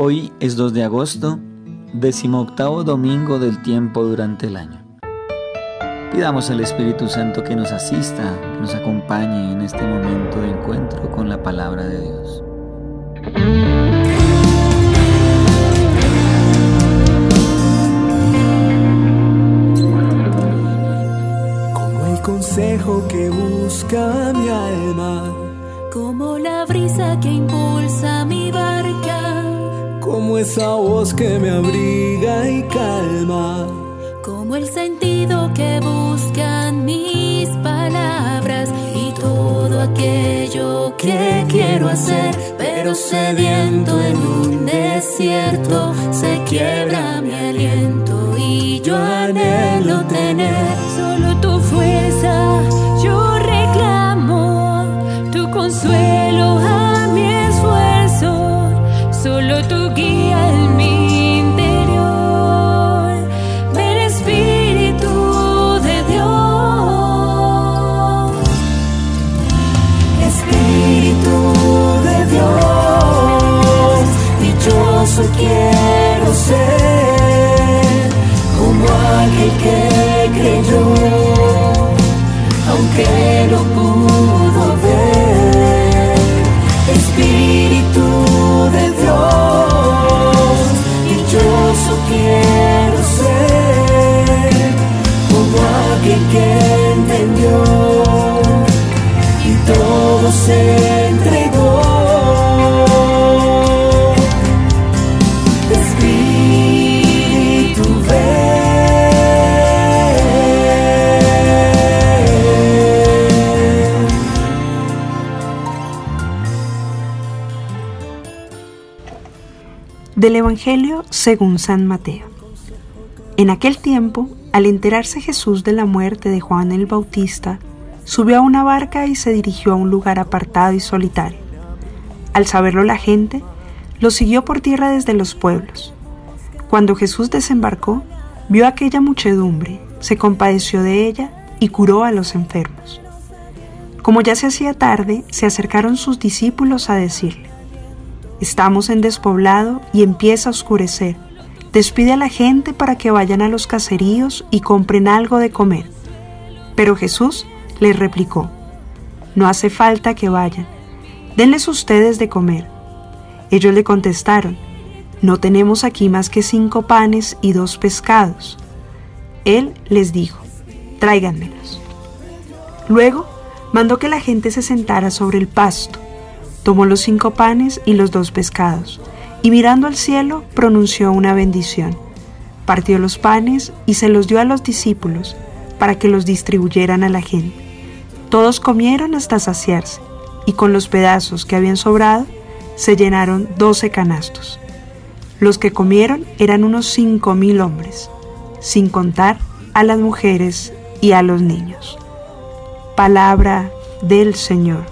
Hoy es 2 de agosto, decimoctavo domingo del tiempo durante el año. Pidamos al Espíritu Santo que nos asista, que nos acompañe en este momento de encuentro con la palabra de Dios. Como el consejo que busca mi alma, como la brisa que impulsa mi barca como esa voz que me abriga y calma, como el sentido que buscan mis palabras y todo aquello que quiero hacer, pero sediento en un desierto, se quiebra mi aliento y yo anhelo tener solo tu fuerza, yo reclamo tu consuelo Del Evangelio según San Mateo. En aquel tiempo, al enterarse Jesús de la muerte de Juan el Bautista, subió a una barca y se dirigió a un lugar apartado y solitario. Al saberlo la gente, lo siguió por tierra desde los pueblos. Cuando Jesús desembarcó, vio aquella muchedumbre, se compadeció de ella y curó a los enfermos. Como ya se hacía tarde, se acercaron sus discípulos a decirle, Estamos en despoblado y empieza a oscurecer. Despide a la gente para que vayan a los caseríos y compren algo de comer. Pero Jesús les replicó, No hace falta que vayan, denles ustedes de comer. Ellos le contestaron, No tenemos aquí más que cinco panes y dos pescados. Él les dijo, Tráiganmelos. Luego mandó que la gente se sentara sobre el pasto tomó los cinco panes y los dos pescados, y mirando al cielo pronunció una bendición. Partió los panes y se los dio a los discípulos para que los distribuyeran a la gente. Todos comieron hasta saciarse, y con los pedazos que habían sobrado se llenaron doce canastos. Los que comieron eran unos cinco mil hombres, sin contar a las mujeres y a los niños. Palabra del Señor.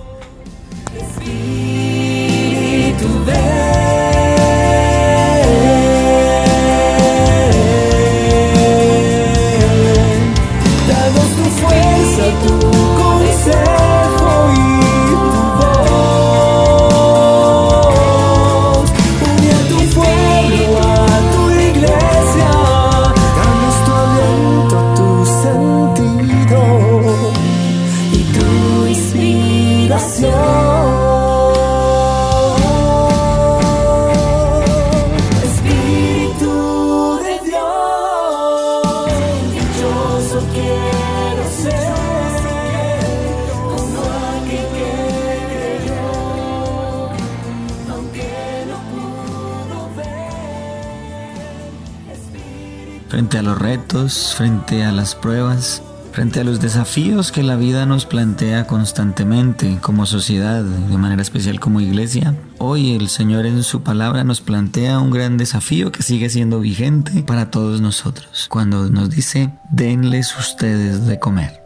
Frente a los retos, frente a las pruebas, frente a los desafíos que la vida nos plantea constantemente como sociedad, de manera especial como iglesia. Hoy el Señor en su palabra nos plantea un gran desafío que sigue siendo vigente para todos nosotros, cuando nos dice, denles ustedes de comer.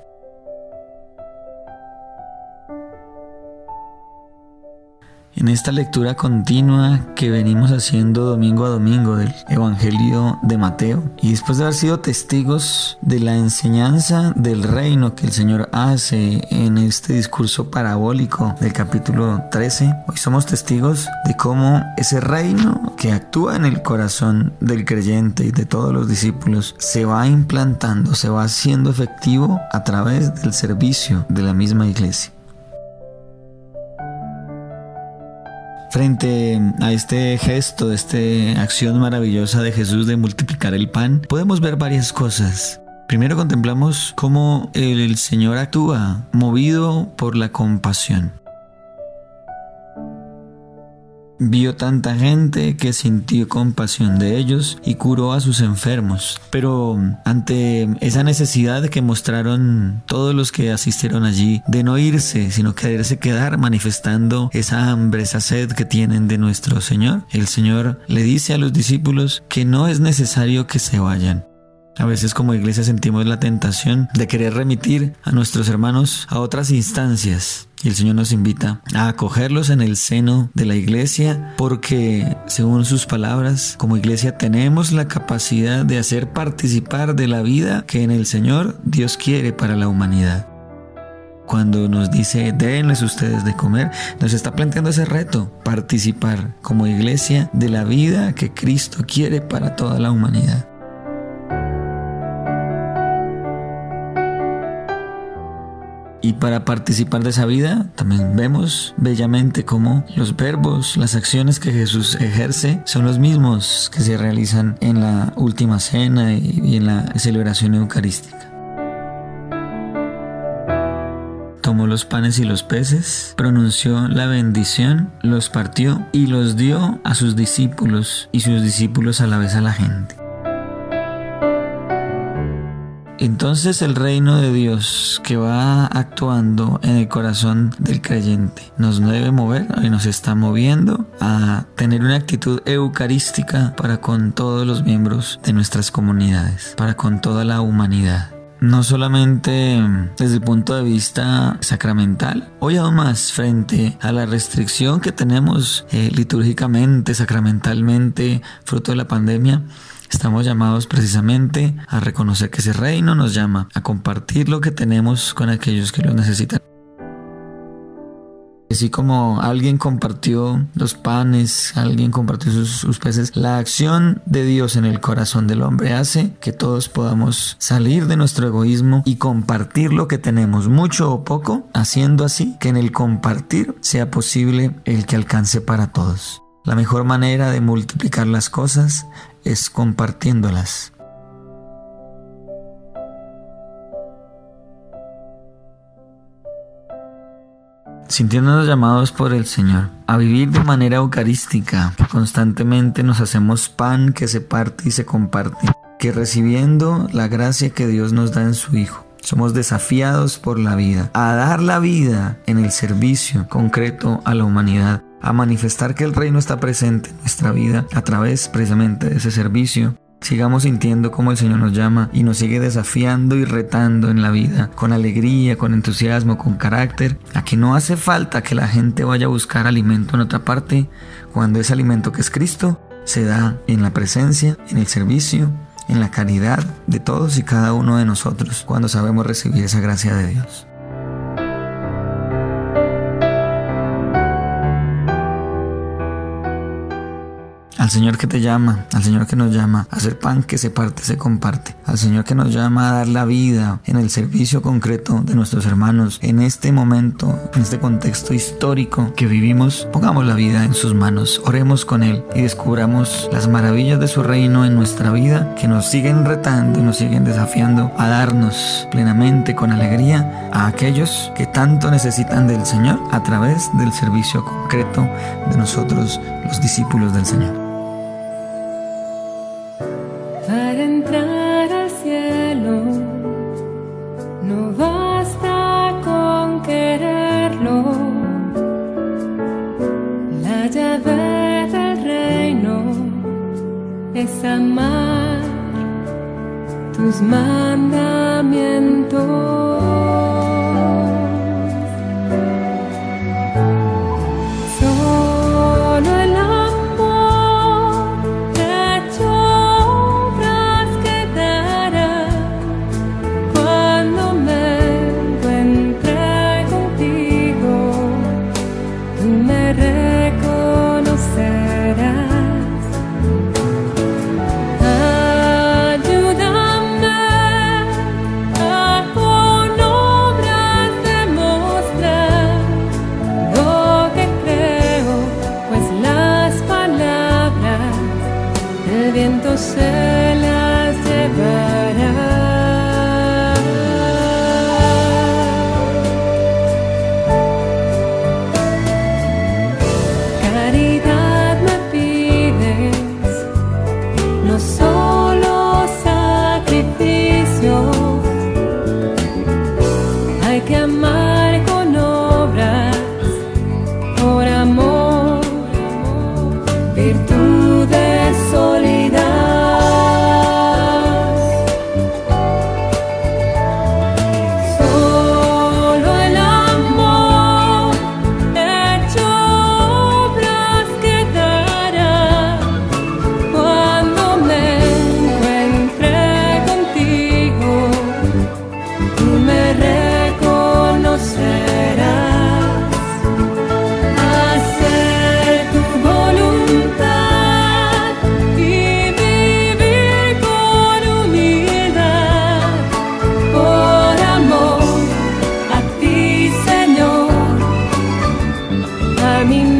En esta lectura continua que venimos haciendo domingo a domingo del Evangelio de Mateo y después de haber sido testigos de la enseñanza del reino que el Señor hace en este discurso parabólico del capítulo 13, hoy somos testigos de cómo ese reino que actúa en el corazón del creyente y de todos los discípulos se va implantando, se va haciendo efectivo a través del servicio de la misma iglesia. Frente a este gesto, esta acción maravillosa de Jesús de multiplicar el pan, podemos ver varias cosas. Primero contemplamos cómo el Señor actúa movido por la compasión. Vio tanta gente que sintió compasión de ellos y curó a sus enfermos. Pero ante esa necesidad que mostraron todos los que asistieron allí de no irse, sino quererse quedar manifestando esa hambre, esa sed que tienen de nuestro Señor, el Señor le dice a los discípulos que no es necesario que se vayan. A veces como iglesia sentimos la tentación de querer remitir a nuestros hermanos a otras instancias. Y el Señor nos invita a acogerlos en el seno de la iglesia porque, según sus palabras, como iglesia tenemos la capacidad de hacer participar de la vida que en el Señor Dios quiere para la humanidad cuando nos dice denles ustedes de comer, nos está planteando ese reto, participar como iglesia de la vida que Cristo quiere para toda la humanidad. Y para participar de esa vida, también vemos bellamente cómo los verbos, las acciones que Jesús ejerce son los mismos que se realizan en la última cena y en la celebración eucarística. Tomó los panes y los peces, pronunció la bendición, los partió y los dio a sus discípulos y sus discípulos a la vez a la gente. Entonces el reino de Dios que va actuando en el corazón del creyente nos debe mover y nos está moviendo a tener una actitud eucarística para con todos los miembros de nuestras comunidades, para con toda la humanidad. No solamente desde el punto de vista sacramental, hoy aún más frente a la restricción que tenemos eh, litúrgicamente, sacramentalmente, fruto de la pandemia, Estamos llamados precisamente a reconocer que ese reino nos llama a compartir lo que tenemos con aquellos que lo necesitan. Así como alguien compartió los panes, alguien compartió sus, peces, la acción de Dios en el corazón del hombre hace que todos podamos salir de nuestro egoísmo y compartir lo que tenemos, mucho o poco, haciendo así que en el compartir sea posible el que alcance para todos. La mejor manera de multiplicar las cosas es compartiéndolas. Sintiéndonos llamados por el Señor a vivir de manera eucarística, constantemente nos hacemos pan que se parte y se comparte, que recibiendo la gracia que Dios nos da en su Hijo, somos desafiados por la vida, a dar la vida en el servicio concreto a la humanidad, a manifestar que el reino está presente en nuestra vida a través precisamente de ese servicio. Sigamos sintiendo cómo el Señor nos llama y nos sigue desafiando y retando en la vida, con alegría, con entusiasmo, con carácter, a que no hace falta que la gente vaya a buscar alimento en otra parte, cuando ese alimento que es Cristo se da en la presencia, en el servicio, en la caridad de todos y cada uno de nosotros, cuando sabemos recibir esa gracia de Dios. Al Señor que te llama, al Señor que nos llama a hacer pan que se parte, se comparte, al Señor que nos llama a dar la vida en el servicio concreto de nuestros hermanos en este momento, en este contexto histórico que vivimos, pongamos la vida en sus manos, oremos con Él y descubramos las maravillas de su reino en nuestra vida que nos siguen retando y nos siguen desafiando a darnos plenamente con alegría a aquellos que tanto necesitan del Señor a través del servicio concreto de nosotros los discípulos del Señor. Amar tus mandamientos. Say. mi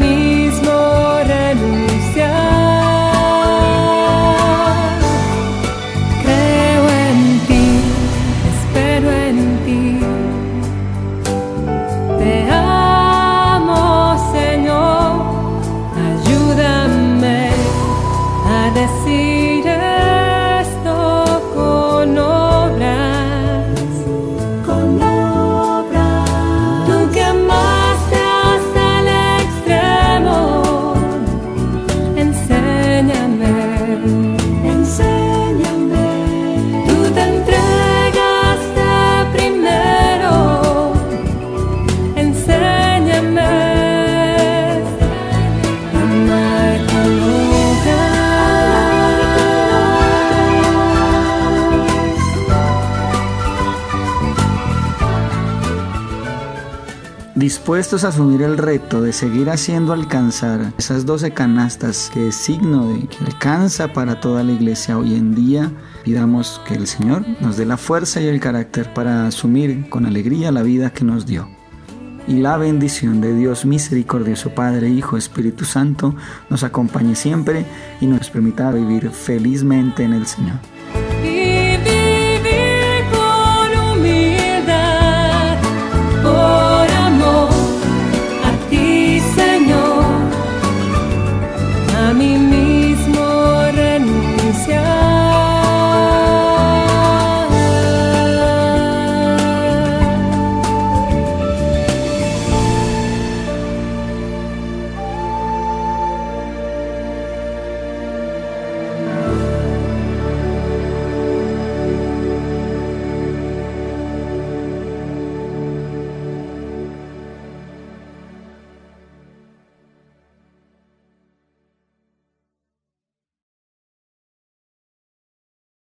dispuestos a asumir el reto de seguir haciendo alcanzar esas 12 canastas que es signo de que alcanza para toda la iglesia hoy en día, pidamos que el Señor nos dé la fuerza y el carácter para asumir con alegría la vida que nos dio. Y la bendición de Dios misericordioso Padre, Hijo, Espíritu Santo nos acompañe siempre y nos permita vivir felizmente en el Señor.